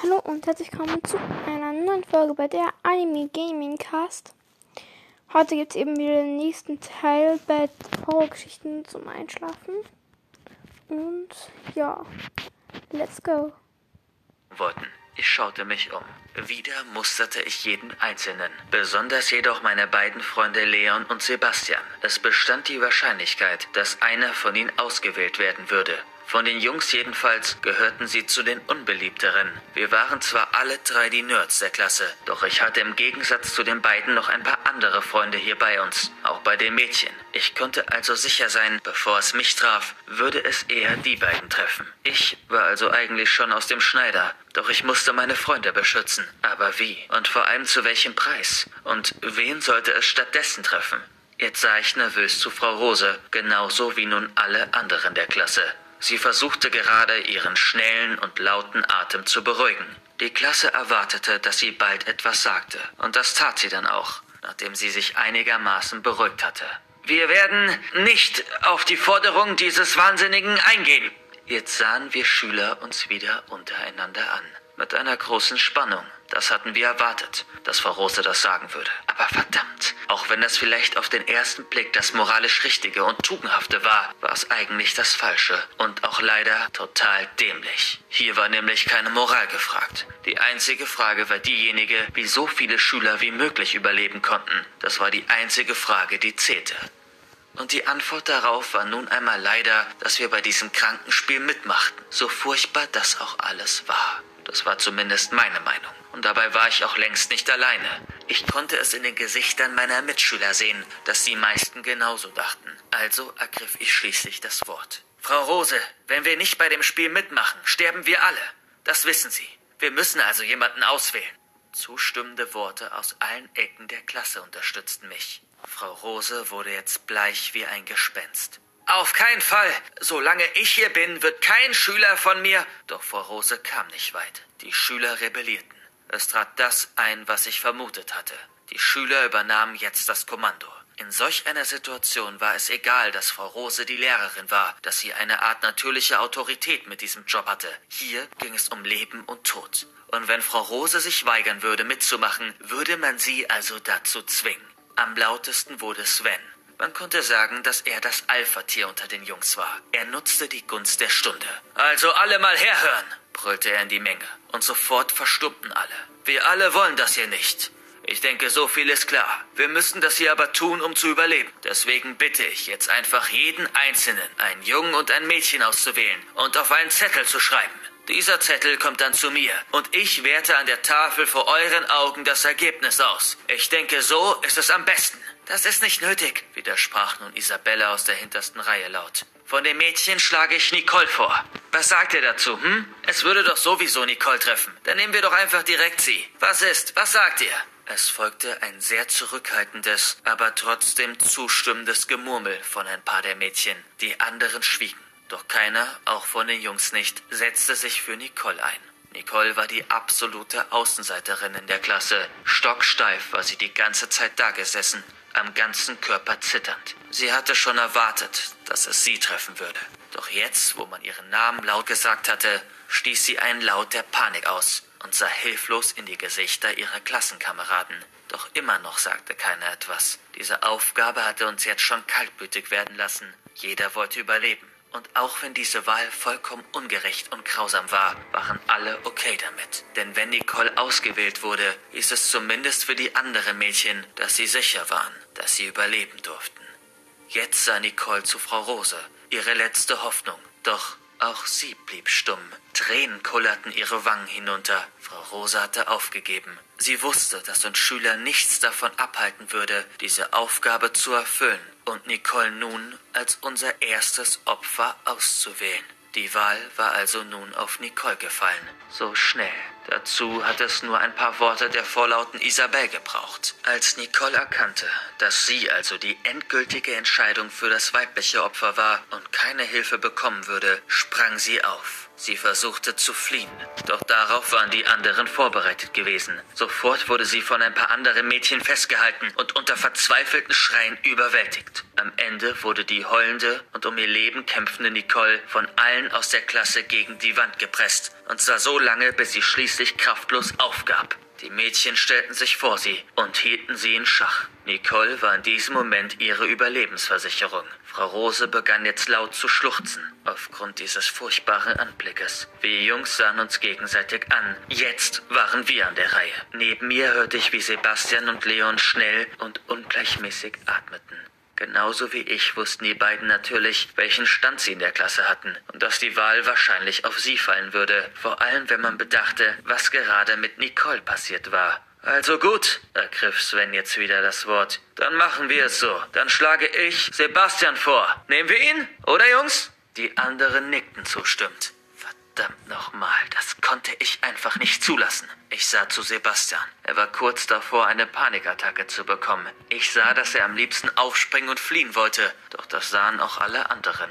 Hallo und herzlich willkommen zu einer neuen Folge bei der Anime Gaming Cast. Heute gibt es eben wieder den nächsten Teil bei Horrorgeschichten zum Einschlafen. Und ja, let's go. Worten. Ich schaute mich um. Wieder musterte ich jeden Einzelnen, besonders jedoch meine beiden Freunde Leon und Sebastian. Es bestand die Wahrscheinlichkeit, dass einer von ihnen ausgewählt werden würde. Von den Jungs jedenfalls gehörten sie zu den unbeliebteren. Wir waren zwar alle drei die Nerds der Klasse, doch ich hatte im Gegensatz zu den beiden noch ein paar andere Freunde hier bei uns, auch bei den Mädchen. Ich konnte also sicher sein, bevor es mich traf, würde es eher die beiden treffen. Ich war also eigentlich schon aus dem Schneider, doch ich musste meine Freunde beschützen. Aber wie? Und vor allem zu welchem Preis? Und wen sollte es stattdessen treffen? Jetzt sah ich nervös zu Frau Rose, genauso wie nun alle anderen der Klasse. Sie versuchte gerade, ihren schnellen und lauten Atem zu beruhigen. Die Klasse erwartete, dass sie bald etwas sagte, und das tat sie dann auch, nachdem sie sich einigermaßen beruhigt hatte. Wir werden nicht auf die Forderung dieses Wahnsinnigen eingehen. Jetzt sahen wir Schüler uns wieder untereinander an, mit einer großen Spannung. Das hatten wir erwartet, dass Frau Rose das sagen würde. Aber verdammt, auch wenn das vielleicht auf den ersten Blick das moralisch Richtige und Tugendhafte war, war es eigentlich das Falsche und auch leider total dämlich. Hier war nämlich keine Moral gefragt. Die einzige Frage war diejenige, wie so viele Schüler wie möglich überleben konnten. Das war die einzige Frage, die zählte. Und die Antwort darauf war nun einmal leider, dass wir bei diesem Krankenspiel mitmachten, so furchtbar das auch alles war. Das war zumindest meine Meinung. Und dabei war ich auch längst nicht alleine. Ich konnte es in den Gesichtern meiner Mitschüler sehen, dass die meisten genauso dachten. Also ergriff ich schließlich das Wort. Frau Rose, wenn wir nicht bei dem Spiel mitmachen, sterben wir alle. Das wissen Sie. Wir müssen also jemanden auswählen. Zustimmende Worte aus allen Ecken der Klasse unterstützten mich. Frau Rose wurde jetzt bleich wie ein Gespenst. Auf keinen Fall. Solange ich hier bin, wird kein Schüler von mir. Doch Frau Rose kam nicht weit. Die Schüler rebellierten. Es trat das ein, was ich vermutet hatte. Die Schüler übernahmen jetzt das Kommando. In solch einer Situation war es egal, dass Frau Rose die Lehrerin war, dass sie eine Art natürliche Autorität mit diesem Job hatte. Hier ging es um Leben und Tod. Und wenn Frau Rose sich weigern würde, mitzumachen, würde man sie also dazu zwingen. Am lautesten wurde Sven. Man konnte sagen, dass er das Alpha-Tier unter den Jungs war. Er nutzte die Gunst der Stunde. Also alle mal herhören, brüllte er in die Menge. Und sofort verstummten alle. Wir alle wollen das hier nicht. Ich denke, so viel ist klar. Wir müssen das hier aber tun, um zu überleben. Deswegen bitte ich jetzt einfach jeden Einzelnen, einen Jungen und ein Mädchen auszuwählen und auf einen Zettel zu schreiben. Dieser Zettel kommt dann zu mir und ich werte an der Tafel vor euren Augen das Ergebnis aus. Ich denke, so ist es am besten. Das ist nicht nötig, widersprach nun Isabella aus der hintersten Reihe laut. Von dem Mädchen schlage ich Nicole vor. Was sagt ihr dazu, hm? Es würde doch sowieso Nicole treffen. Dann nehmen wir doch einfach direkt sie. Was ist? Was sagt ihr? Es folgte ein sehr zurückhaltendes, aber trotzdem zustimmendes Gemurmel von ein paar der Mädchen. Die anderen schwiegen. Doch keiner, auch von den Jungs nicht, setzte sich für Nicole ein. Nicole war die absolute Außenseiterin in der Klasse. Stocksteif war sie die ganze Zeit dagesessen, am ganzen Körper zitternd. Sie hatte schon erwartet, dass es sie treffen würde. Doch jetzt, wo man ihren Namen laut gesagt hatte, stieß sie einen Laut der Panik aus und sah hilflos in die Gesichter ihrer Klassenkameraden. Doch immer noch sagte keiner etwas. Diese Aufgabe hatte uns jetzt schon kaltblütig werden lassen. Jeder wollte überleben. Und auch wenn diese Wahl vollkommen ungerecht und grausam war, waren alle okay damit. Denn wenn Nicole ausgewählt wurde, hieß es zumindest für die anderen Mädchen, dass sie sicher waren, dass sie überleben durften. Jetzt sah Nicole zu Frau Rose, ihre letzte Hoffnung. Doch auch sie blieb stumm. Tränen kullerten ihre Wangen hinunter. Frau Rose hatte aufgegeben. Sie wusste, dass uns Schüler nichts davon abhalten würde, diese Aufgabe zu erfüllen und Nicole nun als unser erstes Opfer auszuwählen. Die Wahl war also nun auf Nicole gefallen. So schnell. Dazu hat es nur ein paar Worte der vorlauten Isabel gebraucht. Als Nicole erkannte, dass sie also die endgültige Entscheidung für das weibliche Opfer war und keine Hilfe bekommen würde, sprang sie auf. Sie versuchte zu fliehen, doch darauf waren die anderen vorbereitet gewesen. Sofort wurde sie von ein paar anderen Mädchen festgehalten und unter verzweifelten Schreien überwältigt. Am Ende wurde die heulende und um ihr Leben kämpfende Nicole von allen aus der Klasse gegen die Wand gepresst Und zwar so lange, bis sie schließlich kraftlos aufgab. Die Mädchen stellten sich vor sie und hielten sie in Schach. Nicole war in diesem Moment ihre Überlebensversicherung. Frau Rose begann jetzt laut zu schluchzen, aufgrund dieses furchtbaren Anblickes. Wir Jungs sahen uns gegenseitig an. Jetzt waren wir an der Reihe. Neben mir hörte ich, wie Sebastian und Leon schnell und ungleichmäßig atmeten. Genauso wie ich wussten die beiden natürlich, welchen Stand sie in der Klasse hatten und dass die Wahl wahrscheinlich auf sie fallen würde, vor allem wenn man bedachte, was gerade mit Nicole passiert war. Also gut, ergriff Sven jetzt wieder das Wort. Dann machen wir es so. Dann schlage ich Sebastian vor. Nehmen wir ihn, oder Jungs? Die anderen nickten zustimmt. Verdammt nochmal, das konnte ich einfach nicht zulassen. Ich sah zu Sebastian. Er war kurz davor, eine Panikattacke zu bekommen. Ich sah, dass er am liebsten aufspringen und fliehen wollte, doch das sahen auch alle anderen.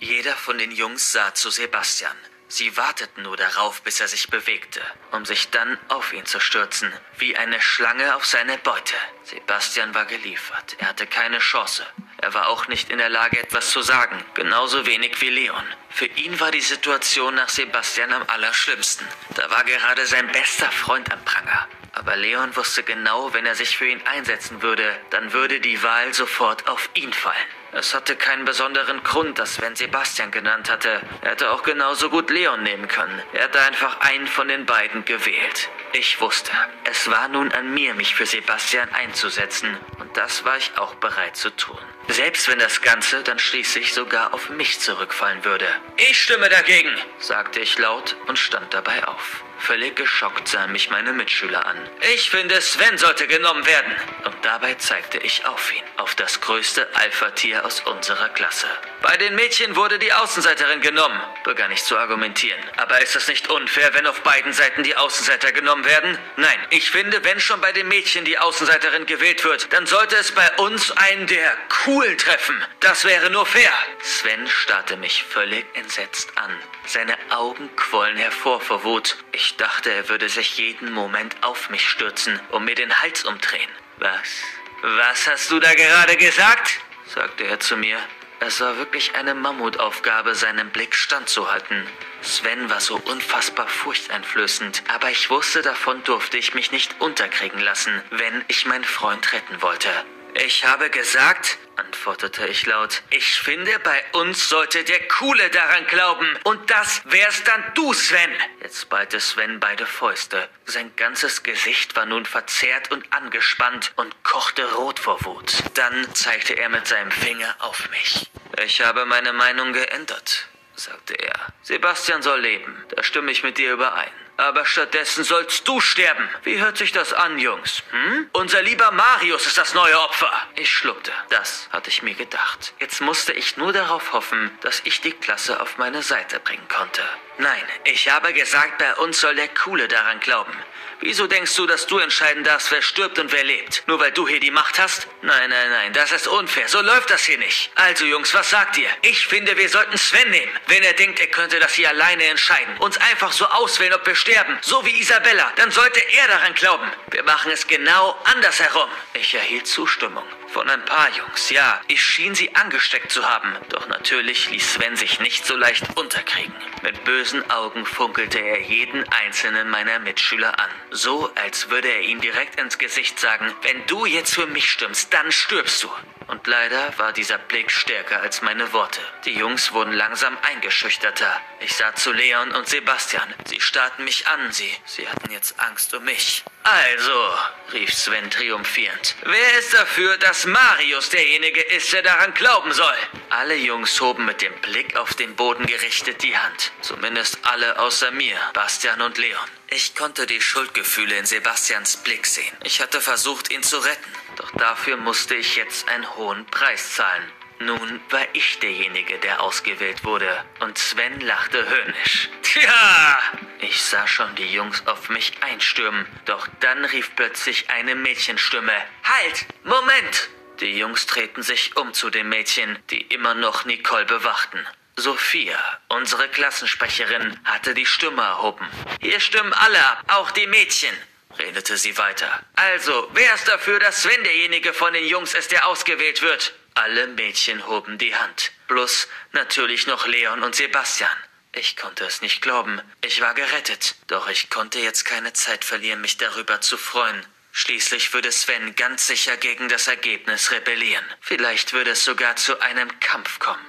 Jeder von den Jungs sah zu Sebastian. Sie warteten nur darauf, bis er sich bewegte, um sich dann auf ihn zu stürzen, wie eine Schlange auf seine Beute. Sebastian war geliefert. Er hatte keine Chance. Er war auch nicht in der Lage, etwas zu sagen, genauso wenig wie Leon. Für ihn war die Situation nach Sebastian am allerschlimmsten. Da war gerade sein bester Freund am Pranger. Aber Leon wusste genau, wenn er sich für ihn einsetzen würde, dann würde die Wahl sofort auf ihn fallen. Es hatte keinen besonderen Grund, dass Sven Sebastian genannt hatte. Er hätte auch genauso gut Leon nehmen können. Er hatte einfach einen von den beiden gewählt. Ich wusste, es war nun an mir, mich für Sebastian einzusetzen. Und das war ich auch bereit zu tun. Selbst wenn das Ganze dann schließlich sogar auf mich zurückfallen würde. Ich stimme dagegen, sagte ich laut und stand dabei auf. Völlig geschockt sahen mich meine Mitschüler an. Ich finde, Sven sollte genommen werden. Und dabei zeigte ich auf ihn, auf das größte Alpha-Tier aus unserer Klasse. Bei den Mädchen wurde die Außenseiterin genommen, begann ich zu argumentieren. Aber ist es nicht unfair, wenn auf beiden Seiten die Außenseiter genommen werden? Nein, ich finde, wenn schon bei den Mädchen die Außenseiterin gewählt wird, dann sollte es bei uns einen der coolen treffen. Das wäre nur fair. Sven starrte mich völlig entsetzt an. Seine Augen quollen hervor vor Wut. Ich dachte, er würde sich jeden Moment auf mich stürzen und mir den Hals umdrehen. Was? Was hast du da gerade gesagt? sagte er zu mir. Es war wirklich eine Mammutaufgabe, seinen Blick standzuhalten. Sven war so unfassbar furchteinflößend, aber ich wusste, davon durfte ich mich nicht unterkriegen lassen, wenn ich meinen Freund retten wollte. Ich habe gesagt, antwortete ich laut, ich finde, bei uns sollte der Coole daran glauben. Und das wär's dann du, Sven. Jetzt ballte Sven beide Fäuste. Sein ganzes Gesicht war nun verzerrt und angespannt und kochte rot vor Wut. Dann zeigte er mit seinem Finger auf mich. Ich habe meine Meinung geändert, sagte er. Sebastian soll leben. Da stimme ich mit dir überein. Aber stattdessen sollst du sterben. Wie hört sich das an, Jungs? Hm? Unser lieber Marius ist das neue Opfer. Ich schluckte. Das hatte ich mir gedacht. Jetzt musste ich nur darauf hoffen, dass ich die Klasse auf meine Seite bringen konnte. Nein, ich habe gesagt, bei uns soll der Coole daran glauben. Wieso denkst du, dass du entscheiden darfst, wer stirbt und wer lebt? Nur weil du hier die Macht hast? Nein, nein, nein, das ist unfair. So läuft das hier nicht. Also, Jungs, was sagt ihr? Ich finde, wir sollten Sven nehmen. Wenn er denkt, er könnte das hier alleine entscheiden. Uns einfach so auswählen, ob wir sterben. So wie Isabella. Dann sollte er daran glauben. Wir machen es genau andersherum. Ich erhielt Zustimmung. Von ein paar Jungs, ja. Ich schien sie angesteckt zu haben. Doch natürlich ließ Sven sich nicht so leicht unterkriegen. Mit bösen Augen funkelte er jeden einzelnen meiner Mitschüler an. So, als würde er ihm direkt ins Gesicht sagen, wenn du jetzt für mich stimmst, dann stirbst du. Und leider war dieser Blick stärker als meine Worte. Die Jungs wurden langsam eingeschüchterter. Ich sah zu Leon und Sebastian. Sie starrten mich an, sie. Sie hatten jetzt Angst um mich. Also, rief Sven triumphierend. Wer ist dafür, dass Marius derjenige ist, der daran glauben soll? Alle Jungs hoben mit dem Blick auf den Boden gerichtet die Hand. Zumindest alle außer mir, Bastian und Leon. Ich konnte die Schuldgefühle in Sebastians Blick sehen. Ich hatte versucht, ihn zu retten. Doch dafür musste ich jetzt einen hohen Preis zahlen. Nun war ich derjenige, der ausgewählt wurde, und Sven lachte höhnisch. Tja! Ich sah schon die Jungs auf mich einstürmen, doch dann rief plötzlich eine Mädchenstimme. Halt! Moment! Die Jungs drehten sich um zu den Mädchen, die immer noch Nicole bewachten. Sophia, unsere Klassensprecherin, hatte die Stimme erhoben. Hier stimmen alle ab, auch die Mädchen redete sie weiter. Also, wer ist dafür, dass Sven derjenige von den Jungs ist, der ausgewählt wird? Alle Mädchen hoben die Hand. Plus natürlich noch Leon und Sebastian. Ich konnte es nicht glauben. Ich war gerettet. Doch ich konnte jetzt keine Zeit verlieren, mich darüber zu freuen. Schließlich würde Sven ganz sicher gegen das Ergebnis rebellieren. Vielleicht würde es sogar zu einem Kampf kommen.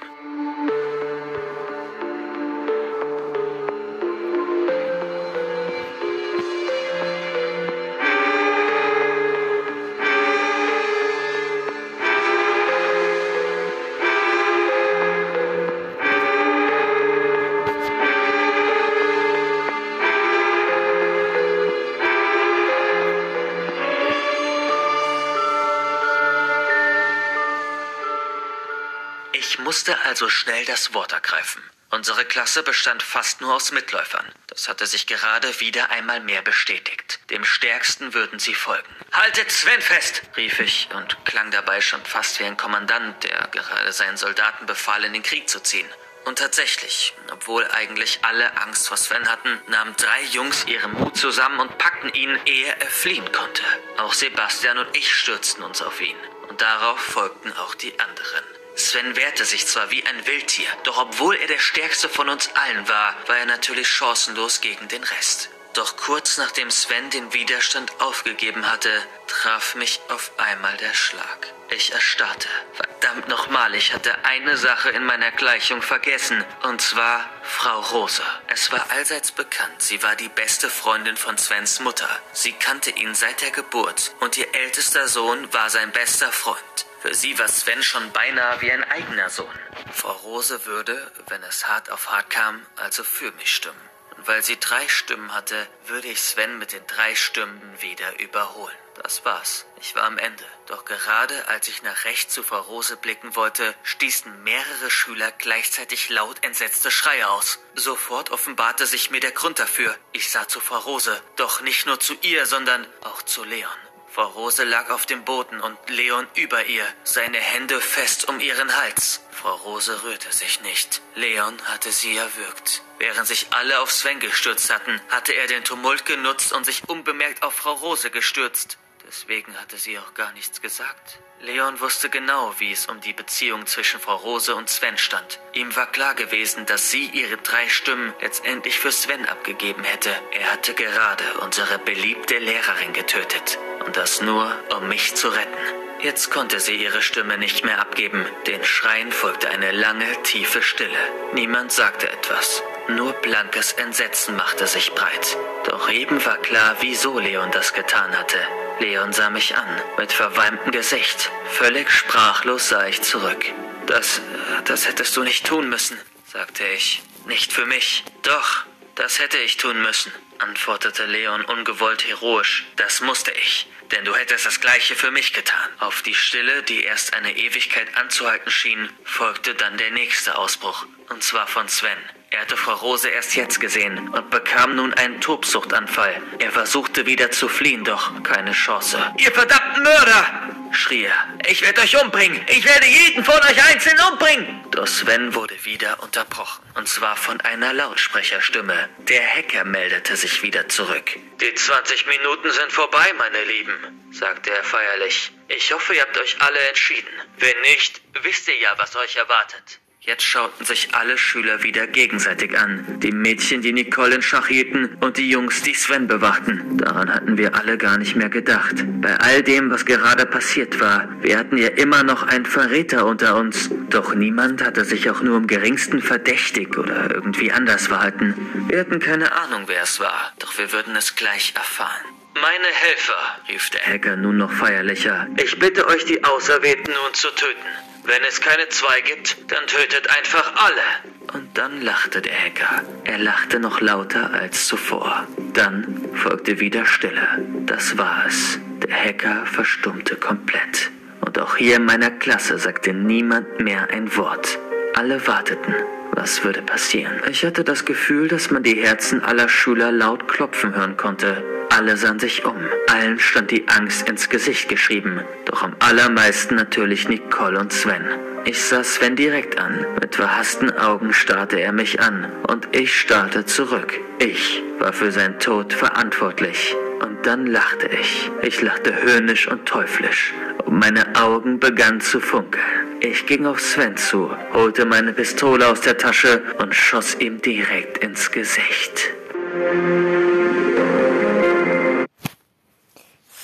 Musste also schnell das Wort ergreifen. Unsere Klasse bestand fast nur aus Mitläufern. Das hatte sich gerade wieder einmal mehr bestätigt. Dem Stärksten würden sie folgen. Haltet Sven fest! rief ich und klang dabei schon fast wie ein Kommandant, der gerade seinen Soldaten befahl, in den Krieg zu ziehen. Und tatsächlich, obwohl eigentlich alle Angst vor Sven hatten, nahmen drei Jungs ihren Mut zusammen und packten ihn, ehe er fliehen konnte. Auch Sebastian und ich stürzten uns auf ihn. Und darauf folgten auch die anderen. Sven wehrte sich zwar wie ein Wildtier, doch obwohl er der stärkste von uns allen war, war er natürlich chancenlos gegen den Rest. Doch kurz nachdem Sven den Widerstand aufgegeben hatte, traf mich auf einmal der Schlag. Ich erstarrte. Verdammt nochmal, ich hatte eine Sache in meiner Gleichung vergessen, und zwar Frau Rose. Es war allseits bekannt, sie war die beste Freundin von Svens Mutter. Sie kannte ihn seit der Geburt, und ihr ältester Sohn war sein bester Freund. Für sie war Sven schon beinahe wie ein eigener Sohn. Frau Rose würde, wenn es hart auf hart kam, also für mich stimmen. Und weil sie drei Stimmen hatte, würde ich Sven mit den drei Stimmen wieder überholen. Das war's. Ich war am Ende. Doch gerade als ich nach rechts zu Frau Rose blicken wollte, stießen mehrere Schüler gleichzeitig laut entsetzte Schreie aus. Sofort offenbarte sich mir der Grund dafür. Ich sah zu Frau Rose, doch nicht nur zu ihr, sondern auch zu Leon. Frau Rose lag auf dem Boden und Leon über ihr, seine Hände fest um ihren Hals. Frau Rose rührte sich nicht. Leon hatte sie erwürgt. Während sich alle auf Sven gestürzt hatten, hatte er den Tumult genutzt und sich unbemerkt auf Frau Rose gestürzt. Deswegen hatte sie auch gar nichts gesagt. Leon wusste genau, wie es um die Beziehung zwischen Frau Rose und Sven stand. Ihm war klar gewesen, dass sie ihre drei Stimmen letztendlich für Sven abgegeben hätte. Er hatte gerade unsere beliebte Lehrerin getötet. Und das nur, um mich zu retten. Jetzt konnte sie ihre Stimme nicht mehr abgeben. Den Schreien folgte eine lange, tiefe Stille. Niemand sagte etwas. Nur blankes Entsetzen machte sich breit. Doch eben war klar, wieso Leon das getan hatte. Leon sah mich an, mit verweimtem Gesicht. Völlig sprachlos sah ich zurück. Das, das hättest du nicht tun müssen, sagte ich. Nicht für mich. Doch, das hätte ich tun müssen, antwortete Leon ungewollt heroisch. Das musste ich, denn du hättest das gleiche für mich getan. Auf die Stille, die erst eine Ewigkeit anzuhalten schien, folgte dann der nächste Ausbruch, und zwar von Sven. Er hatte Frau Rose erst jetzt gesehen und bekam nun einen Tobsuchtanfall. Er versuchte wieder zu fliehen, doch keine Chance. Ihr verdammten Mörder! schrie er. Ich werde euch umbringen! Ich werde jeden von euch einzeln umbringen! Doch Sven wurde wieder unterbrochen. Und zwar von einer Lautsprecherstimme. Der Hacker meldete sich wieder zurück. Die 20 Minuten sind vorbei, meine Lieben, sagte er feierlich. Ich hoffe, ihr habt euch alle entschieden. Wenn nicht, wisst ihr ja, was euch erwartet. Jetzt schauten sich alle Schüler wieder gegenseitig an. Die Mädchen, die Nicole in Schach hielten und die Jungs, die Sven bewachten. Daran hatten wir alle gar nicht mehr gedacht. Bei all dem, was gerade passiert war, wir hatten ja immer noch einen Verräter unter uns. Doch niemand hatte sich auch nur im geringsten verdächtig oder irgendwie anders verhalten. Wir hatten keine Ahnung, wer es war, doch wir würden es gleich erfahren. Meine Helfer, rief der Hacker nun noch feierlicher. Ich bitte euch, die Auserwählten nun zu töten. Wenn es keine zwei gibt, dann tötet einfach alle. Und dann lachte der Hacker. Er lachte noch lauter als zuvor. Dann folgte wieder Stille. Das war es. Der Hacker verstummte komplett. Und auch hier in meiner Klasse sagte niemand mehr ein Wort. Alle warteten. Was würde passieren? Ich hatte das Gefühl, dass man die Herzen aller Schüler laut klopfen hören konnte. Alle sahen sich um. Allen stand die Angst ins Gesicht geschrieben. Doch am allermeisten natürlich Nicole und Sven. Ich sah Sven direkt an. Mit verhassten Augen starrte er mich an. Und ich starrte zurück. Ich war für seinen Tod verantwortlich. Und dann lachte ich. Ich lachte höhnisch und teuflisch. Und meine Augen begannen zu funkeln. Ich ging auf Sven zu, holte meine Pistole aus der Tasche und schoss ihm direkt ins Gesicht.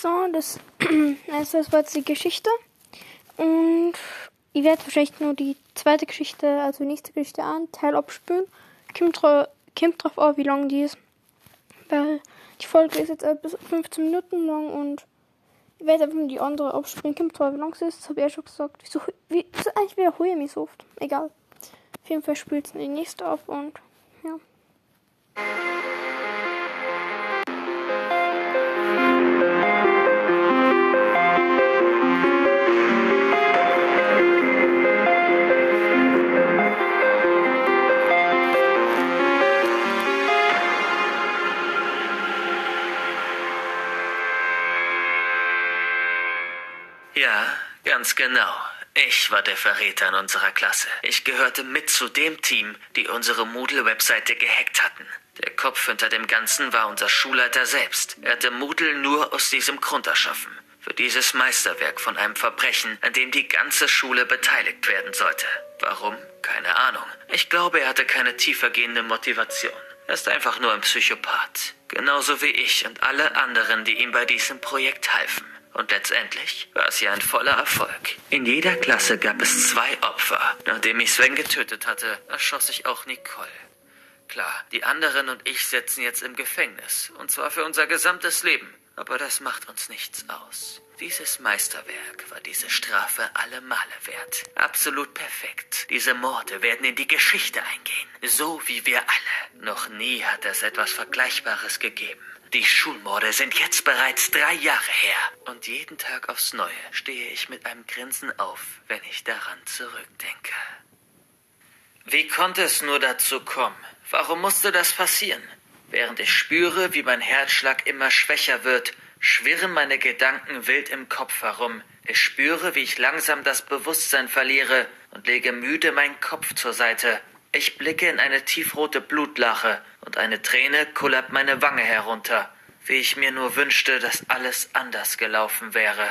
So, das, also das war jetzt die Geschichte. Und ich werde wahrscheinlich nur die zweite Geschichte, also die nächste Geschichte an, Teil abspülen. Kommt, kommt drauf an, wie lang die ist. Weil die Folge ist jetzt bis 15 Minuten lang und ich werde einfach die andere abspringen. Kommt drauf, wie lang sie ist. Das habe ich ja schon gesagt. Wieso, wie, das eigentlich wiederhole ich mich so oft. Egal. Auf jeden Fall spielt es die nächste ab und ja. Ja, ganz genau. Ich war der Verräter in unserer Klasse. Ich gehörte mit zu dem Team, die unsere Moodle-Webseite gehackt hatten. Der Kopf hinter dem Ganzen war unser Schulleiter selbst. Er hatte Moodle nur aus diesem Grund erschaffen. Für dieses Meisterwerk von einem Verbrechen, an dem die ganze Schule beteiligt werden sollte. Warum? Keine Ahnung. Ich glaube, er hatte keine tiefergehende Motivation. Er ist einfach nur ein Psychopath. Genauso wie ich und alle anderen, die ihm bei diesem Projekt halfen. Und letztendlich war es ja ein voller Erfolg. In jeder Klasse gab es zwei Opfer. Nachdem ich Sven getötet hatte, erschoss ich auch Nicole. Klar, die anderen und ich sitzen jetzt im Gefängnis. Und zwar für unser gesamtes Leben. Aber das macht uns nichts aus. Dieses Meisterwerk war diese Strafe alle Male wert. Absolut perfekt. Diese Morde werden in die Geschichte eingehen. So wie wir alle. Noch nie hat es etwas Vergleichbares gegeben. Die Schulmorde sind jetzt bereits drei Jahre her. Und jeden Tag aufs Neue stehe ich mit einem Grinsen auf, wenn ich daran zurückdenke. Wie konnte es nur dazu kommen? Warum musste das passieren? Während ich spüre, wie mein Herzschlag immer schwächer wird, schwirren meine Gedanken wild im Kopf herum. Ich spüre, wie ich langsam das Bewusstsein verliere und lege müde meinen Kopf zur Seite. Ich blicke in eine tiefrote Blutlache und eine Träne kullert meine Wange herunter, wie ich mir nur wünschte, dass alles anders gelaufen wäre.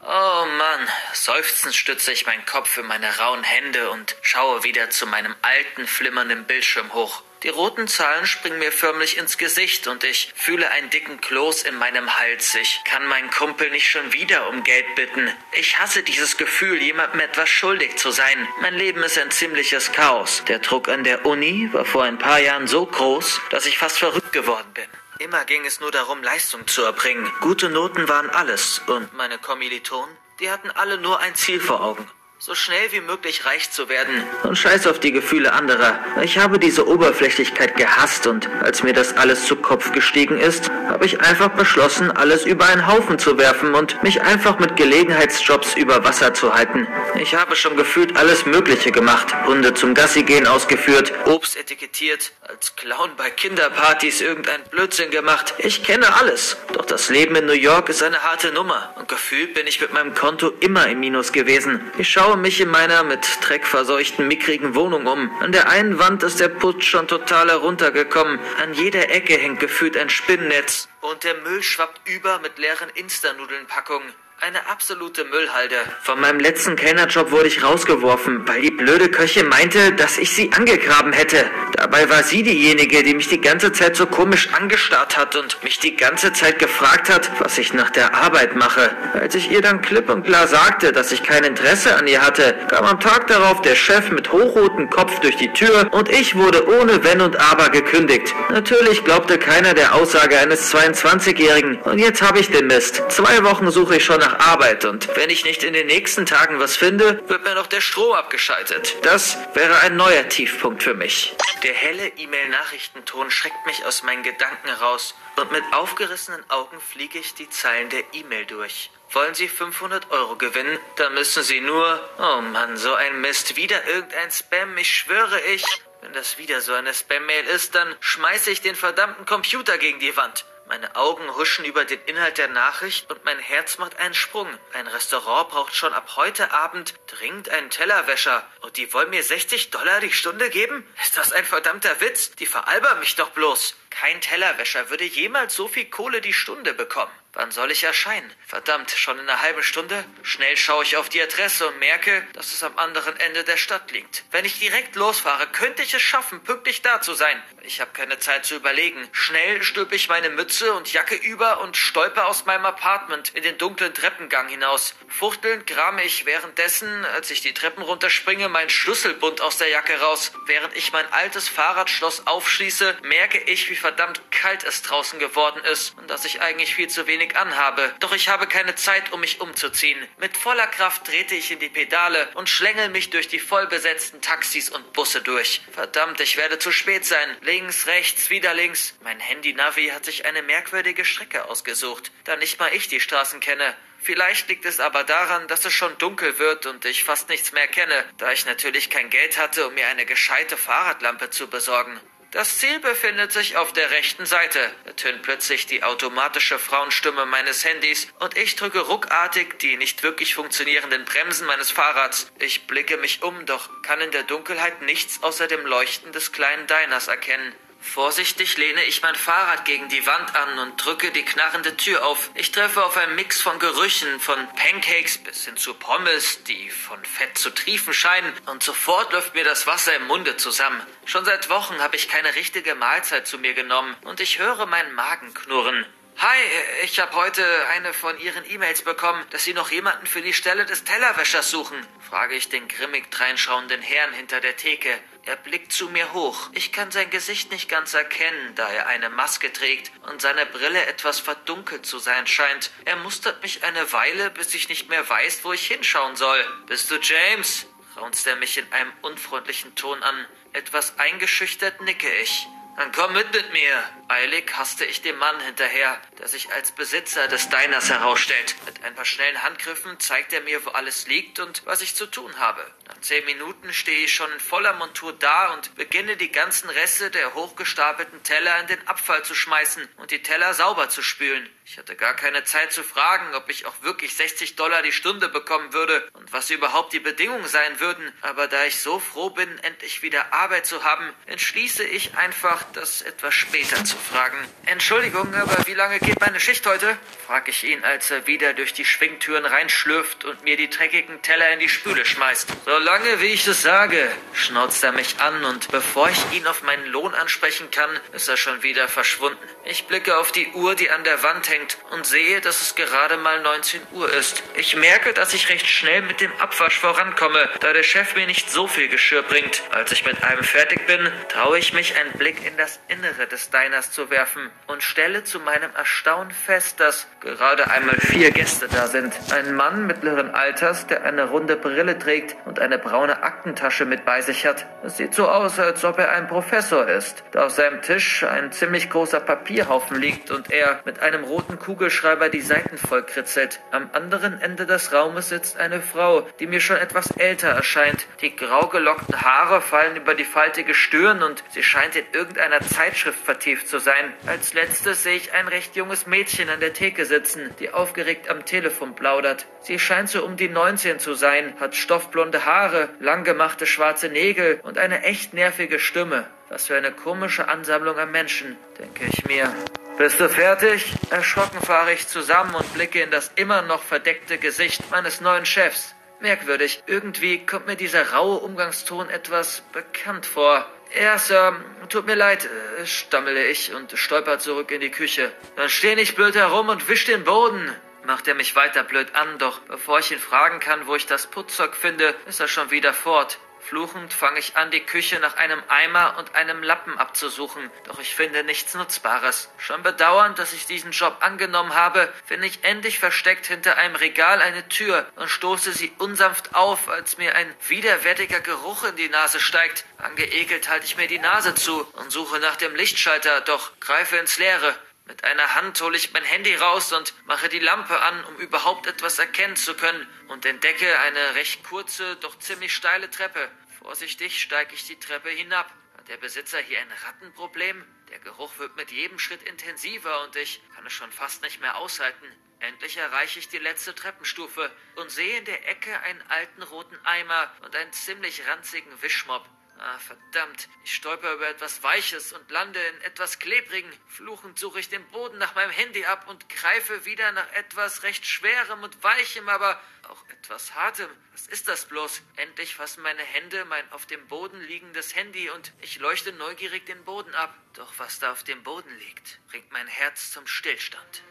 Oh Mann, seufzend stütze ich meinen Kopf in meine rauen Hände und schaue wieder zu meinem alten, flimmernden Bildschirm hoch. Die roten Zahlen springen mir förmlich ins Gesicht und ich fühle einen dicken Kloß in meinem Hals. Ich kann meinen Kumpel nicht schon wieder um Geld bitten. Ich hasse dieses Gefühl, jemandem etwas schuldig zu sein. Mein Leben ist ein ziemliches Chaos. Der Druck an der Uni war vor ein paar Jahren so groß, dass ich fast verrückt geworden bin. Immer ging es nur darum, Leistung zu erbringen. Gute Noten waren alles. Und meine Kommilitonen, die hatten alle nur ein Ziel vor Augen. So schnell wie möglich reich zu werden. Und scheiß auf die Gefühle anderer. Ich habe diese Oberflächlichkeit gehasst und als mir das alles zu Kopf gestiegen ist, habe ich einfach beschlossen, alles über einen Haufen zu werfen und mich einfach mit Gelegenheitsjobs über Wasser zu halten. Ich habe schon gefühlt alles Mögliche gemacht. Hunde zum Gassi gehen ausgeführt, Obst etikettiert, als Clown bei Kinderpartys irgendein Blödsinn gemacht. Ich kenne alles. Doch das Leben in New York ist eine harte Nummer. Und gefühlt bin ich mit meinem Konto immer im Minus gewesen. Ich schaue mich in meiner mit Dreck verseuchten, mickrigen Wohnung um. An der einen Wand ist der Putz schon total heruntergekommen. An jeder Ecke hängt gefühlt ein Spinnennetz. Und der Müll schwappt über mit leeren Instanudelnpackungen. Eine absolute Müllhalde. Von meinem letzten Kellnerjob wurde ich rausgeworfen, weil die blöde Köche meinte, dass ich sie angegraben hätte. Dabei war sie diejenige, die mich die ganze Zeit so komisch angestarrt hat und mich die ganze Zeit gefragt hat, was ich nach der Arbeit mache. Als ich ihr dann klipp und klar sagte, dass ich kein Interesse an ihr hatte, kam am Tag darauf der Chef mit hochrotem Kopf durch die Tür und ich wurde ohne Wenn und Aber gekündigt. Natürlich glaubte keiner der Aussage eines 22-Jährigen und jetzt habe ich den Mist. Zwei Wochen suche ich schon nach Arbeit und wenn ich nicht in den nächsten Tagen was finde, wird mir noch der Strom abgeschaltet. Das wäre ein neuer Tiefpunkt für mich. Der helle E-Mail-Nachrichtenton schreckt mich aus meinen Gedanken raus und mit aufgerissenen Augen fliege ich die Zeilen der E-Mail durch. Wollen Sie 500 Euro gewinnen? Dann müssen Sie nur... Oh Mann, so ein Mist. Wieder irgendein Spam. Ich schwöre, ich... Wenn das wieder so eine Spam-Mail ist, dann schmeiße ich den verdammten Computer gegen die Wand. Meine Augen huschen über den Inhalt der Nachricht und mein Herz macht einen Sprung. Ein Restaurant braucht schon ab heute Abend dringend einen Tellerwäscher. Und die wollen mir 60 Dollar die Stunde geben? Ist das ein verdammter Witz? Die veralbern mich doch bloß. Kein Tellerwäscher würde jemals so viel Kohle die Stunde bekommen. Wann soll ich erscheinen? Verdammt, schon in einer halben Stunde? Schnell schaue ich auf die Adresse und merke, dass es am anderen Ende der Stadt liegt. Wenn ich direkt losfahre, könnte ich es schaffen, pünktlich da zu sein. Ich habe keine Zeit zu überlegen. Schnell stülpe ich meine Mütze und Jacke über und stolper aus meinem Apartment in den dunklen Treppengang hinaus. Fuchtelnd krame ich währenddessen, als ich die Treppen runterspringe, meinen Schlüsselbund aus der Jacke raus. Während ich mein altes Fahrradschloss aufschließe, merke ich, wie verdammt kalt es draußen geworden ist und dass ich eigentlich viel zu wenig wenig anhabe. Doch ich habe keine Zeit, um mich umzuziehen. Mit voller Kraft trete ich in die Pedale und schlängel mich durch die vollbesetzten Taxis und Busse durch. Verdammt, ich werde zu spät sein. Links, rechts, wieder links. Mein Handy-Navi hat sich eine merkwürdige Strecke ausgesucht, da nicht mal ich die Straßen kenne. Vielleicht liegt es aber daran, dass es schon dunkel wird und ich fast nichts mehr kenne, da ich natürlich kein Geld hatte, um mir eine gescheite Fahrradlampe zu besorgen. Das Ziel befindet sich auf der rechten Seite, ertönt plötzlich die automatische Frauenstimme meines Handys und ich drücke ruckartig die nicht wirklich funktionierenden Bremsen meines Fahrrads. Ich blicke mich um, doch kann in der Dunkelheit nichts außer dem Leuchten des kleinen Diners erkennen. Vorsichtig lehne ich mein Fahrrad gegen die Wand an und drücke die knarrende Tür auf. Ich treffe auf einen Mix von Gerüchen, von Pancakes bis hin zu Pommes, die von Fett zu triefen scheinen, und sofort läuft mir das Wasser im Munde zusammen. Schon seit Wochen habe ich keine richtige Mahlzeit zu mir genommen, und ich höre meinen Magen knurren. Hi, ich habe heute eine von Ihren E-Mails bekommen, dass Sie noch jemanden für die Stelle des Tellerwäschers suchen, frage ich den grimmig dreinschauenden Herrn hinter der Theke. Er blickt zu mir hoch. Ich kann sein Gesicht nicht ganz erkennen, da er eine Maske trägt und seine Brille etwas verdunkelt zu sein scheint. Er mustert mich eine Weile, bis ich nicht mehr weiß, wo ich hinschauen soll. Bist du James? raunzt er mich in einem unfreundlichen Ton an. Etwas eingeschüchtert nicke ich. Dann komm mit mit mir. Eilig hasste ich dem Mann hinterher, der sich als Besitzer des Diners herausstellt. Mit ein paar schnellen Handgriffen zeigt er mir, wo alles liegt und was ich zu tun habe. Nach zehn Minuten stehe ich schon in voller Montur da und beginne die ganzen Reste der hochgestapelten Teller in den Abfall zu schmeißen und die Teller sauber zu spülen. Ich hatte gar keine Zeit zu fragen, ob ich auch wirklich 60 Dollar die Stunde bekommen würde und was überhaupt die Bedingungen sein würden, aber da ich so froh bin, endlich wieder Arbeit zu haben, entschließe ich einfach, das etwas später zu fragen. Entschuldigung, aber wie lange geht meine Schicht heute? frag ich ihn, als er wieder durch die Schwingtüren reinschlürft und mir die dreckigen Teller in die Spüle schmeißt. So lange, wie ich es sage, schnauzt er mich an und bevor ich ihn auf meinen Lohn ansprechen kann, ist er schon wieder verschwunden. Ich blicke auf die Uhr, die an der Wand hängt und sehe, dass es gerade mal 19 Uhr ist. Ich merke, dass ich recht schnell mit dem Abwasch vorankomme, da der Chef mir nicht so viel Geschirr bringt. Als ich mit einem fertig bin, traue ich mich einen Blick in das Innere des Diners zu werfen und stelle zu meinem Erstaunen fest, dass gerade einmal vier Gäste da sind. Ein Mann mittleren Alters, der eine runde Brille trägt und eine braune Aktentasche mit bei sich hat. Es sieht so aus, als ob er ein Professor ist, da auf seinem Tisch ein ziemlich großer Papierhaufen liegt und er mit einem roten Kugelschreiber die Seiten vollkritzelt. Am anderen Ende des Raumes sitzt eine Frau, die mir schon etwas älter erscheint. Die grau gelockten Haare fallen über die faltige Stirn und sie scheint in irgendeiner Zeitschrift vertieft zu sein. Als letztes sehe ich ein recht junges Mädchen an der Theke sitzen, die aufgeregt am Telefon plaudert. Sie scheint so um die 19 zu sein, hat stoffblonde Haare, langgemachte schwarze Nägel und eine echt nervige Stimme. Was für eine komische Ansammlung an Menschen, denke ich mir. Bist du fertig? Erschrocken fahre ich zusammen und blicke in das immer noch verdeckte Gesicht meines neuen Chefs. Merkwürdig, irgendwie kommt mir dieser raue Umgangston etwas bekannt vor. Ja, Sir, tut mir leid, äh, stammele ich und stolper zurück in die Küche. Dann steh nicht blöd herum und wisch den Boden, macht er mich weiter blöd an, doch bevor ich ihn fragen kann, wo ich das Putzzeug finde, ist er schon wieder fort. Fluchend fange ich an, die Küche nach einem Eimer und einem Lappen abzusuchen, doch ich finde nichts Nutzbares. Schon bedauernd, dass ich diesen Job angenommen habe, finde ich endlich versteckt hinter einem Regal eine Tür und stoße sie unsanft auf, als mir ein widerwärtiger Geruch in die Nase steigt. Angeekelt halte ich mir die Nase zu und suche nach dem Lichtschalter, doch greife ins Leere. Mit einer Hand hole ich mein Handy raus und mache die Lampe an, um überhaupt etwas erkennen zu können, und entdecke eine recht kurze, doch ziemlich steile Treppe. Vorsichtig steige ich die Treppe hinab. Hat der Besitzer hier ein Rattenproblem? Der Geruch wird mit jedem Schritt intensiver und ich kann es schon fast nicht mehr aushalten. Endlich erreiche ich die letzte Treppenstufe und sehe in der Ecke einen alten roten Eimer und einen ziemlich ranzigen Wischmopp. Ah, verdammt. Ich stolper über etwas Weiches und lande in etwas Klebrigen. Fluchend suche ich den Boden nach meinem Handy ab und greife wieder nach etwas recht Schwerem und Weichem, aber auch etwas Hartem. Was ist das bloß? Endlich fassen meine Hände mein auf dem Boden liegendes Handy und ich leuchte neugierig den Boden ab. Doch was da auf dem Boden liegt, bringt mein Herz zum Stillstand.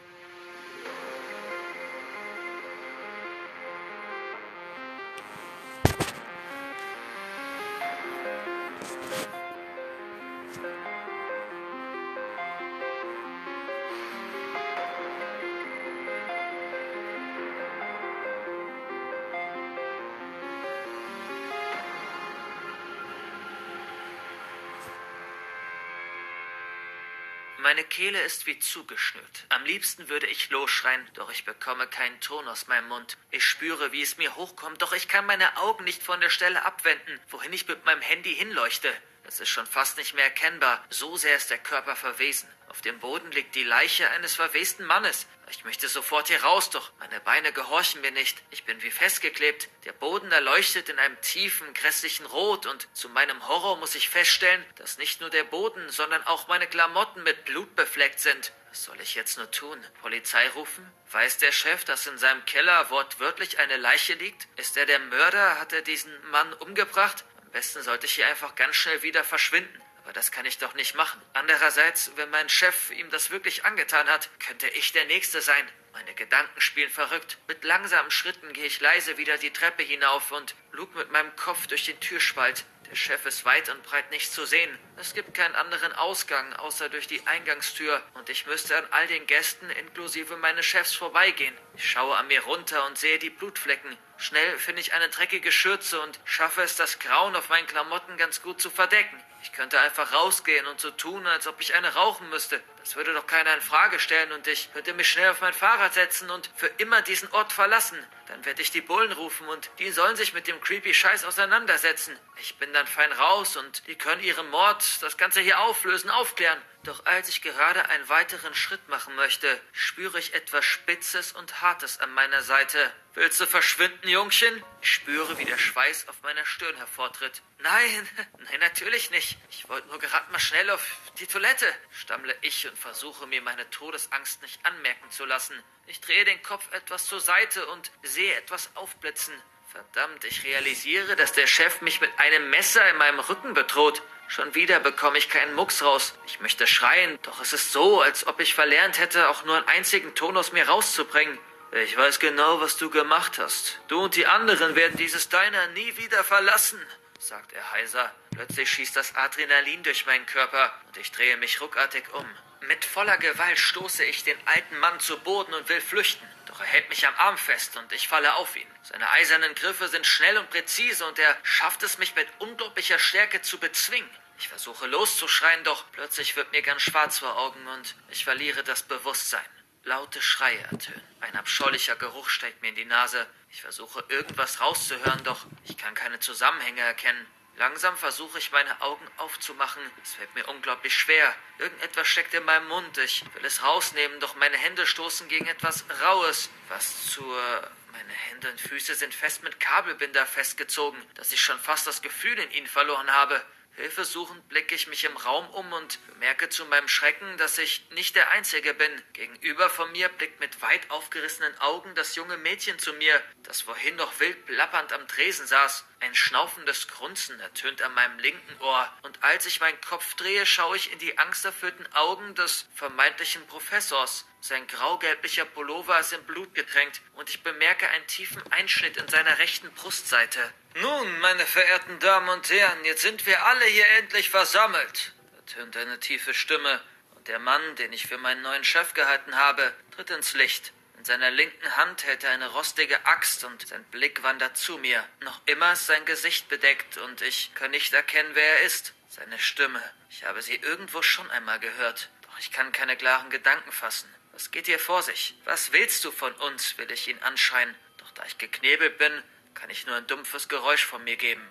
Meine Kehle ist wie zugeschnürt. Am liebsten würde ich losschreien, doch ich bekomme keinen Ton aus meinem Mund. Ich spüre, wie es mir hochkommt, doch ich kann meine Augen nicht von der Stelle abwenden, wohin ich mit meinem Handy hinleuchte. Es ist schon fast nicht mehr erkennbar, so sehr ist der Körper verwesen. Auf dem Boden liegt die Leiche eines verwesten Mannes. Ich möchte sofort hier raus, doch meine Beine gehorchen mir nicht. Ich bin wie festgeklebt. Der Boden erleuchtet in einem tiefen, grässlichen Rot und zu meinem Horror muss ich feststellen, dass nicht nur der Boden, sondern auch meine Klamotten mit Blut befleckt sind. Was soll ich jetzt nur tun? Polizei rufen? Weiß der Chef, dass in seinem Keller wortwörtlich eine Leiche liegt? Ist er der Mörder? Hat er diesen Mann umgebracht? Am besten sollte ich hier einfach ganz schnell wieder verschwinden. Aber das kann ich doch nicht machen. Andererseits, wenn mein Chef ihm das wirklich angetan hat, könnte ich der Nächste sein. Meine Gedanken spielen verrückt. Mit langsamen Schritten gehe ich leise wieder die Treppe hinauf und lug mit meinem Kopf durch den Türspalt. Der Chef ist weit und breit nicht zu sehen. Es gibt keinen anderen Ausgang außer durch die Eingangstür und ich müsste an all den Gästen inklusive meines Chefs vorbeigehen. Ich schaue an mir runter und sehe die Blutflecken. Schnell finde ich eine dreckige Schürze und schaffe es, das Grauen auf meinen Klamotten ganz gut zu verdecken. Ich könnte einfach rausgehen und so tun, als ob ich eine rauchen müsste. Das würde doch keiner in Frage stellen und ich könnte mich schnell auf mein Fahrrad setzen und für immer diesen Ort verlassen. Dann werde ich die Bullen rufen und die sollen sich mit dem creepy Scheiß auseinandersetzen. Ich bin dann fein raus und die können ihren Mord, das Ganze hier auflösen, aufklären. Doch als ich gerade einen weiteren Schritt machen möchte, spüre ich etwas Spitzes und Hartes an meiner Seite. Willst du verschwinden, Jungchen? Ich spüre, wie der Schweiß auf meiner Stirn hervortritt. Nein, nein, natürlich nicht. Ich wollte nur gerade mal schnell auf die Toilette, stammle ich und versuche mir meine Todesangst nicht anmerken zu lassen. Ich drehe den Kopf etwas zur Seite und sehe etwas aufblitzen. Verdammt, ich realisiere, dass der Chef mich mit einem Messer in meinem Rücken bedroht. Schon wieder bekomme ich keinen Mucks raus. Ich möchte schreien, doch es ist so, als ob ich verlernt hätte, auch nur einen einzigen Ton aus mir rauszubringen. Ich weiß genau, was du gemacht hast. Du und die anderen werden dieses Diner nie wieder verlassen, sagt er heiser. Plötzlich schießt das Adrenalin durch meinen Körper und ich drehe mich ruckartig um. Mit voller Gewalt stoße ich den alten Mann zu Boden und will flüchten. Doch er hält mich am Arm fest und ich falle auf ihn. Seine eisernen Griffe sind schnell und präzise und er schafft es, mich mit unglaublicher Stärke zu bezwingen. Ich versuche loszuschreien, doch plötzlich wird mir ganz schwarz vor Augen und ich verliere das Bewusstsein. Laute Schreie ertönen. Ein abscheulicher Geruch steigt mir in die Nase. Ich versuche irgendwas rauszuhören, doch ich kann keine Zusammenhänge erkennen. Langsam versuche ich meine Augen aufzumachen. Es fällt mir unglaublich schwer. Irgendetwas steckt in meinem Mund. Ich will es rausnehmen, doch meine Hände stoßen gegen etwas Raues. Was zur. Meine Hände und Füße sind fest mit Kabelbinder festgezogen, dass ich schon fast das Gefühl in ihnen verloren habe. Hilfesuchend blicke ich mich im Raum um und bemerke zu meinem Schrecken, dass ich nicht der Einzige bin. Gegenüber von mir blickt mit weit aufgerissenen Augen das junge Mädchen zu mir, das vorhin noch wild plappernd am Tresen saß. Ein schnaufendes Grunzen ertönt an meinem linken Ohr, und als ich meinen Kopf drehe, schaue ich in die angsterfüllten Augen des vermeintlichen Professors. Sein graugelblicher Pullover ist in Blut getränkt, und ich bemerke einen tiefen Einschnitt in seiner rechten Brustseite. Nun, meine verehrten Damen und Herren, jetzt sind wir alle hier endlich versammelt, ertönt eine tiefe Stimme, und der Mann, den ich für meinen neuen Chef gehalten habe, tritt ins Licht. In seiner linken Hand hält er eine rostige Axt und sein Blick wandert zu mir. Noch immer ist sein Gesicht bedeckt und ich kann nicht erkennen, wer er ist. Seine Stimme. Ich habe sie irgendwo schon einmal gehört. Doch ich kann keine klaren Gedanken fassen. Was geht dir vor sich? Was willst du von uns? will ich ihn anschreien. Doch da ich geknebelt bin, kann ich nur ein dumpfes Geräusch von mir geben.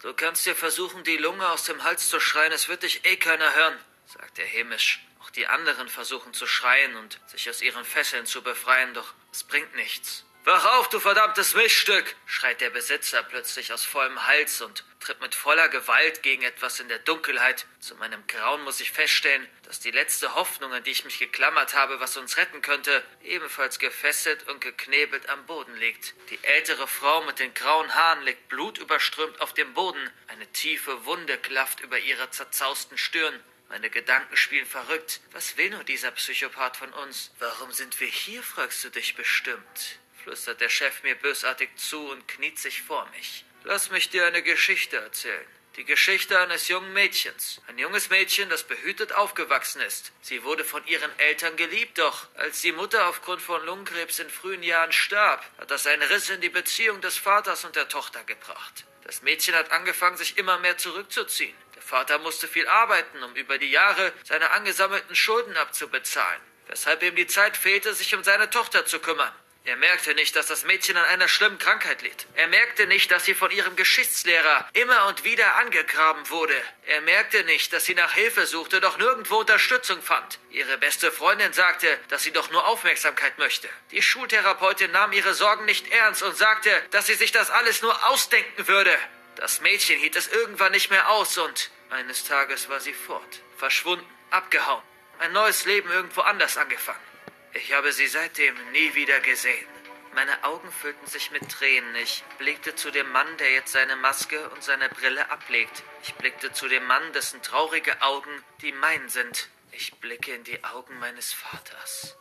Du kannst dir versuchen, die Lunge aus dem Hals zu schreien, es wird dich eh keiner hören, sagt er hämisch. Auch die anderen versuchen zu schreien und sich aus ihren Fesseln zu befreien, doch es bringt nichts. Wach auf, du verdammtes Milchstück! schreit der Besitzer plötzlich aus vollem Hals und tritt mit voller Gewalt gegen etwas in der Dunkelheit. Zu meinem Grauen muss ich feststellen, dass die letzte Hoffnung, an die ich mich geklammert habe, was uns retten könnte, ebenfalls gefesselt und geknebelt am Boden liegt. Die ältere Frau mit den grauen Haaren liegt blutüberströmt auf dem Boden. Eine tiefe Wunde klafft über ihrer zerzausten Stirn. Meine Gedanken spielen verrückt. Was will nur dieser Psychopath von uns? Warum sind wir hier, fragst du dich bestimmt flüstert der Chef mir bösartig zu und kniet sich vor mich. Lass mich dir eine Geschichte erzählen. Die Geschichte eines jungen Mädchens. Ein junges Mädchen, das behütet aufgewachsen ist. Sie wurde von ihren Eltern geliebt, doch als die Mutter aufgrund von Lungenkrebs in frühen Jahren starb, hat das einen Riss in die Beziehung des Vaters und der Tochter gebracht. Das Mädchen hat angefangen, sich immer mehr zurückzuziehen. Der Vater musste viel arbeiten, um über die Jahre seine angesammelten Schulden abzubezahlen, weshalb ihm die Zeit fehlte, sich um seine Tochter zu kümmern. Er merkte nicht, dass das Mädchen an einer schlimmen Krankheit litt. Er merkte nicht, dass sie von ihrem Geschichtslehrer immer und wieder angegraben wurde. Er merkte nicht, dass sie nach Hilfe suchte, doch nirgendwo Unterstützung fand. Ihre beste Freundin sagte, dass sie doch nur Aufmerksamkeit möchte. Die Schultherapeutin nahm ihre Sorgen nicht ernst und sagte, dass sie sich das alles nur ausdenken würde. Das Mädchen hielt es irgendwann nicht mehr aus und eines Tages war sie fort, verschwunden, abgehauen, ein neues Leben irgendwo anders angefangen. Ich habe sie seitdem nie wieder gesehen. Meine Augen füllten sich mit Tränen. Ich blickte zu dem Mann, der jetzt seine Maske und seine Brille ablegt. Ich blickte zu dem Mann, dessen traurige Augen die meinen sind. Ich blicke in die Augen meines Vaters.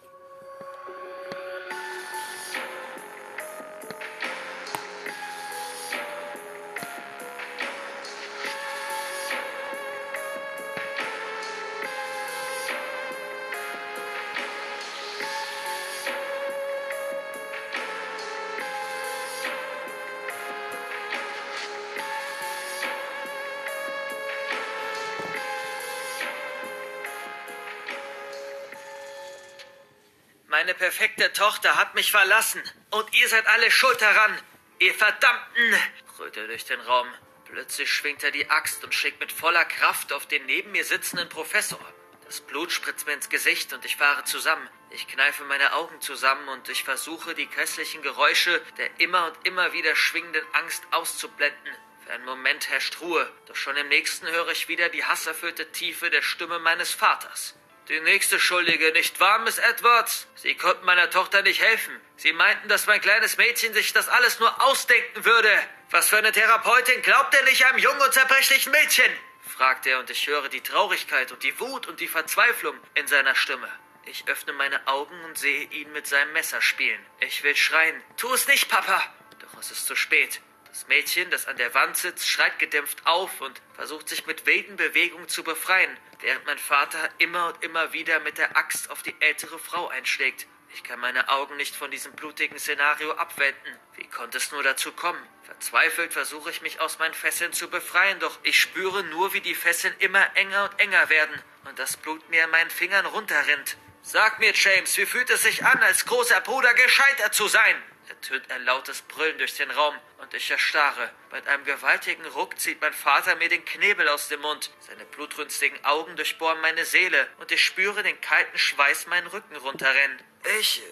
Perfekte Tochter hat mich verlassen. Und ihr seid alle schuld daran. Ihr Verdammten! brüllt er durch den Raum. Plötzlich schwingt er die Axt und schlägt mit voller Kraft auf den neben mir sitzenden Professor. Das Blut spritzt mir ins Gesicht und ich fahre zusammen. Ich kneife meine Augen zusammen und ich versuche, die grässlichen Geräusche der immer und immer wieder schwingenden Angst auszublenden. Für einen Moment herrscht Ruhe, doch schon im nächsten höre ich wieder die hasserfüllte Tiefe der Stimme meines Vaters. Die nächste Schuldige, nicht wahr, Miss Edwards? Sie konnten meiner Tochter nicht helfen. Sie meinten, dass mein kleines Mädchen sich das alles nur ausdenken würde. Was für eine Therapeutin glaubt denn nicht einem jungen und zerbrechlichen Mädchen? fragt er und ich höre die Traurigkeit und die Wut und die Verzweiflung in seiner Stimme. Ich öffne meine Augen und sehe ihn mit seinem Messer spielen. Ich will schreien. Tu es nicht, Papa! Doch es ist zu spät. Das Mädchen, das an der Wand sitzt, schreit gedämpft auf und versucht sich mit wilden Bewegungen zu befreien, während mein Vater immer und immer wieder mit der Axt auf die ältere Frau einschlägt. Ich kann meine Augen nicht von diesem blutigen Szenario abwenden. Wie konnte es nur dazu kommen? Verzweifelt versuche ich mich aus meinen Fesseln zu befreien, doch ich spüre nur, wie die Fesseln immer enger und enger werden und das Blut mir an meinen Fingern runterrinnt. Sag mir, James, wie fühlt es sich an, als großer Bruder gescheitert zu sein? Ertönt ein lautes Brüllen durch den Raum und ich erstarre. Mit einem gewaltigen Ruck zieht mein Vater mir den Knebel aus dem Mund. Seine blutrünstigen Augen durchbohren meine Seele und ich spüre den kalten Schweiß meinen Rücken runterrennen. Ich,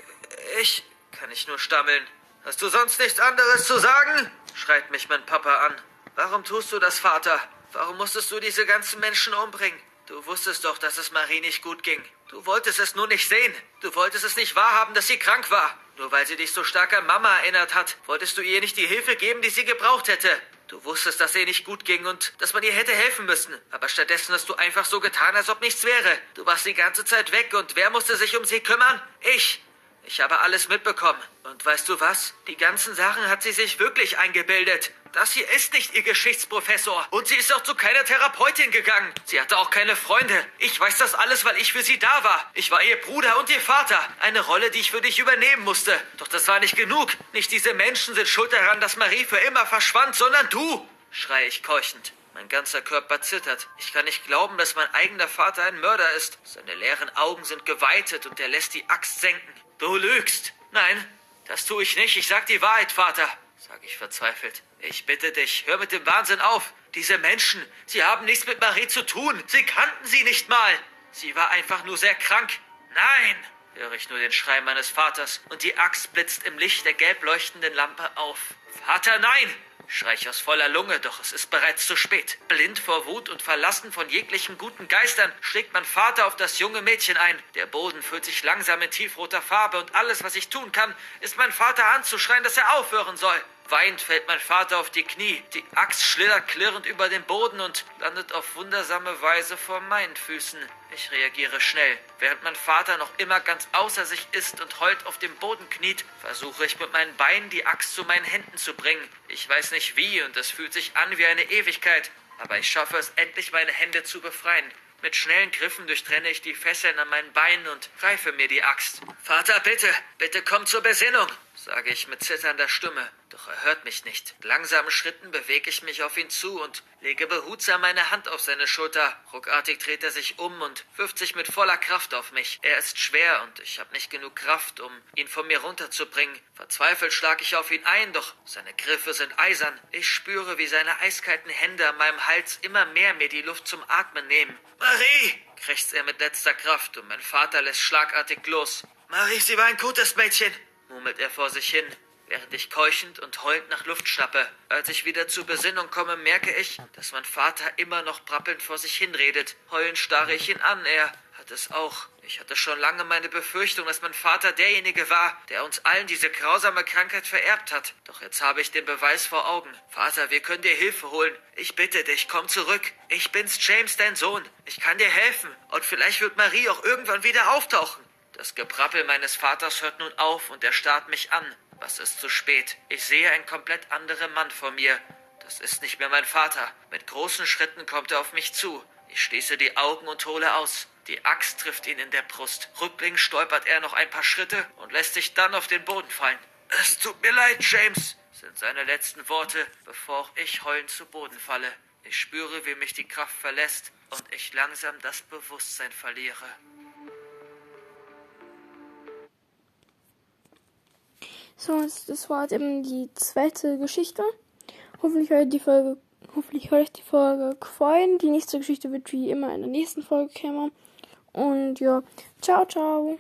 ich, kann ich nur stammeln. Hast du sonst nichts anderes zu sagen? schreit mich mein Papa an. Warum tust du das, Vater? Warum musstest du diese ganzen Menschen umbringen? Du wusstest doch, dass es Marie nicht gut ging. Du wolltest es nur nicht sehen. Du wolltest es nicht wahrhaben, dass sie krank war. Nur weil sie dich so stark an Mama erinnert hat, wolltest du ihr nicht die Hilfe geben, die sie gebraucht hätte. Du wusstest, dass ihr nicht gut ging und dass man ihr hätte helfen müssen. Aber stattdessen hast du einfach so getan, als ob nichts wäre. Du warst die ganze Zeit weg und wer musste sich um sie kümmern? Ich. Ich habe alles mitbekommen. Und weißt du was? Die ganzen Sachen hat sie sich wirklich eingebildet. Das hier ist nicht ihr Geschichtsprofessor. Und sie ist auch zu keiner Therapeutin gegangen. Sie hatte auch keine Freunde. Ich weiß das alles, weil ich für sie da war. Ich war ihr Bruder und ihr Vater. Eine Rolle, die ich für dich übernehmen musste. Doch das war nicht genug. Nicht diese Menschen sind schuld daran, dass Marie für immer verschwand, sondern du. Schreie ich keuchend. Mein ganzer Körper zittert. Ich kann nicht glauben, dass mein eigener Vater ein Mörder ist. Seine leeren Augen sind geweitet und er lässt die Axt senken. Du lügst. Nein, das tue ich nicht. Ich sag die Wahrheit, Vater, sage ich verzweifelt. Ich bitte dich, hör mit dem Wahnsinn auf. Diese Menschen, sie haben nichts mit Marie zu tun. Sie kannten sie nicht mal. Sie war einfach nur sehr krank. Nein! höre ich nur den Schrei meines Vaters und die Axt blitzt im Licht der gelb leuchtenden Lampe auf. Vater, nein! Schrei ich aus voller Lunge, doch es ist bereits zu spät. Blind vor Wut und verlassen von jeglichen guten Geistern schlägt mein Vater auf das junge Mädchen ein. Der Boden füllt sich langsam in tiefroter Farbe und alles, was ich tun kann, ist mein Vater anzuschreien, dass er aufhören soll. Weinend fällt mein Vater auf die Knie. Die Axt schlittert klirrend über den Boden und landet auf wundersame Weise vor meinen Füßen. Ich reagiere schnell. Während mein Vater noch immer ganz außer sich ist und heult auf dem Boden kniet, versuche ich mit meinen Beinen die Axt zu meinen Händen zu bringen. Ich weiß nicht wie und es fühlt sich an wie eine Ewigkeit, aber ich schaffe es endlich, meine Hände zu befreien. Mit schnellen Griffen durchtrenne ich die Fesseln an meinen Beinen und greife mir die Axt. Vater, bitte, bitte komm zur Besinnung sage ich mit zitternder Stimme. Doch er hört mich nicht. Langsamen Schritten bewege ich mich auf ihn zu und lege behutsam meine Hand auf seine Schulter. Ruckartig dreht er sich um und wirft sich mit voller Kraft auf mich. Er ist schwer und ich habe nicht genug Kraft, um ihn von mir runterzubringen. Verzweifelt schlage ich auf ihn ein, doch seine Griffe sind eisern. Ich spüre, wie seine eiskalten Hände an meinem Hals immer mehr mir die Luft zum Atmen nehmen. Marie! krächzt er mit letzter Kraft und mein Vater lässt schlagartig los. Marie, sie war ein gutes Mädchen murmelt er vor sich hin, während ich keuchend und heulend nach Luft schnappe. Als ich wieder zur Besinnung komme, merke ich, dass mein Vater immer noch brappelnd vor sich hinredet. Heulend starre ich ihn an, er hat es auch. Ich hatte schon lange meine Befürchtung, dass mein Vater derjenige war, der uns allen diese grausame Krankheit vererbt hat. Doch jetzt habe ich den Beweis vor Augen. Vater, wir können dir Hilfe holen. Ich bitte dich, komm zurück. Ich bin's, James, dein Sohn. Ich kann dir helfen. Und vielleicht wird Marie auch irgendwann wieder auftauchen. Das Geprappel meines Vaters hört nun auf und er starrt mich an. Was ist zu spät? Ich sehe einen komplett anderen Mann vor mir. Das ist nicht mehr mein Vater. Mit großen Schritten kommt er auf mich zu. Ich schließe die Augen und hole aus. Die Axt trifft ihn in der Brust. Rückblickend stolpert er noch ein paar Schritte und lässt sich dann auf den Boden fallen. Es tut mir leid, James, sind seine letzten Worte, bevor ich heulend zu Boden falle. Ich spüre, wie mich die Kraft verlässt und ich langsam das Bewusstsein verliere. So, das war eben die zweite Geschichte. Hoffentlich euch die Folge, hoffentlich euch die Folge gefallen. Die nächste Geschichte wird wie immer in der nächsten Folge kommen. Und ja, ciao, ciao.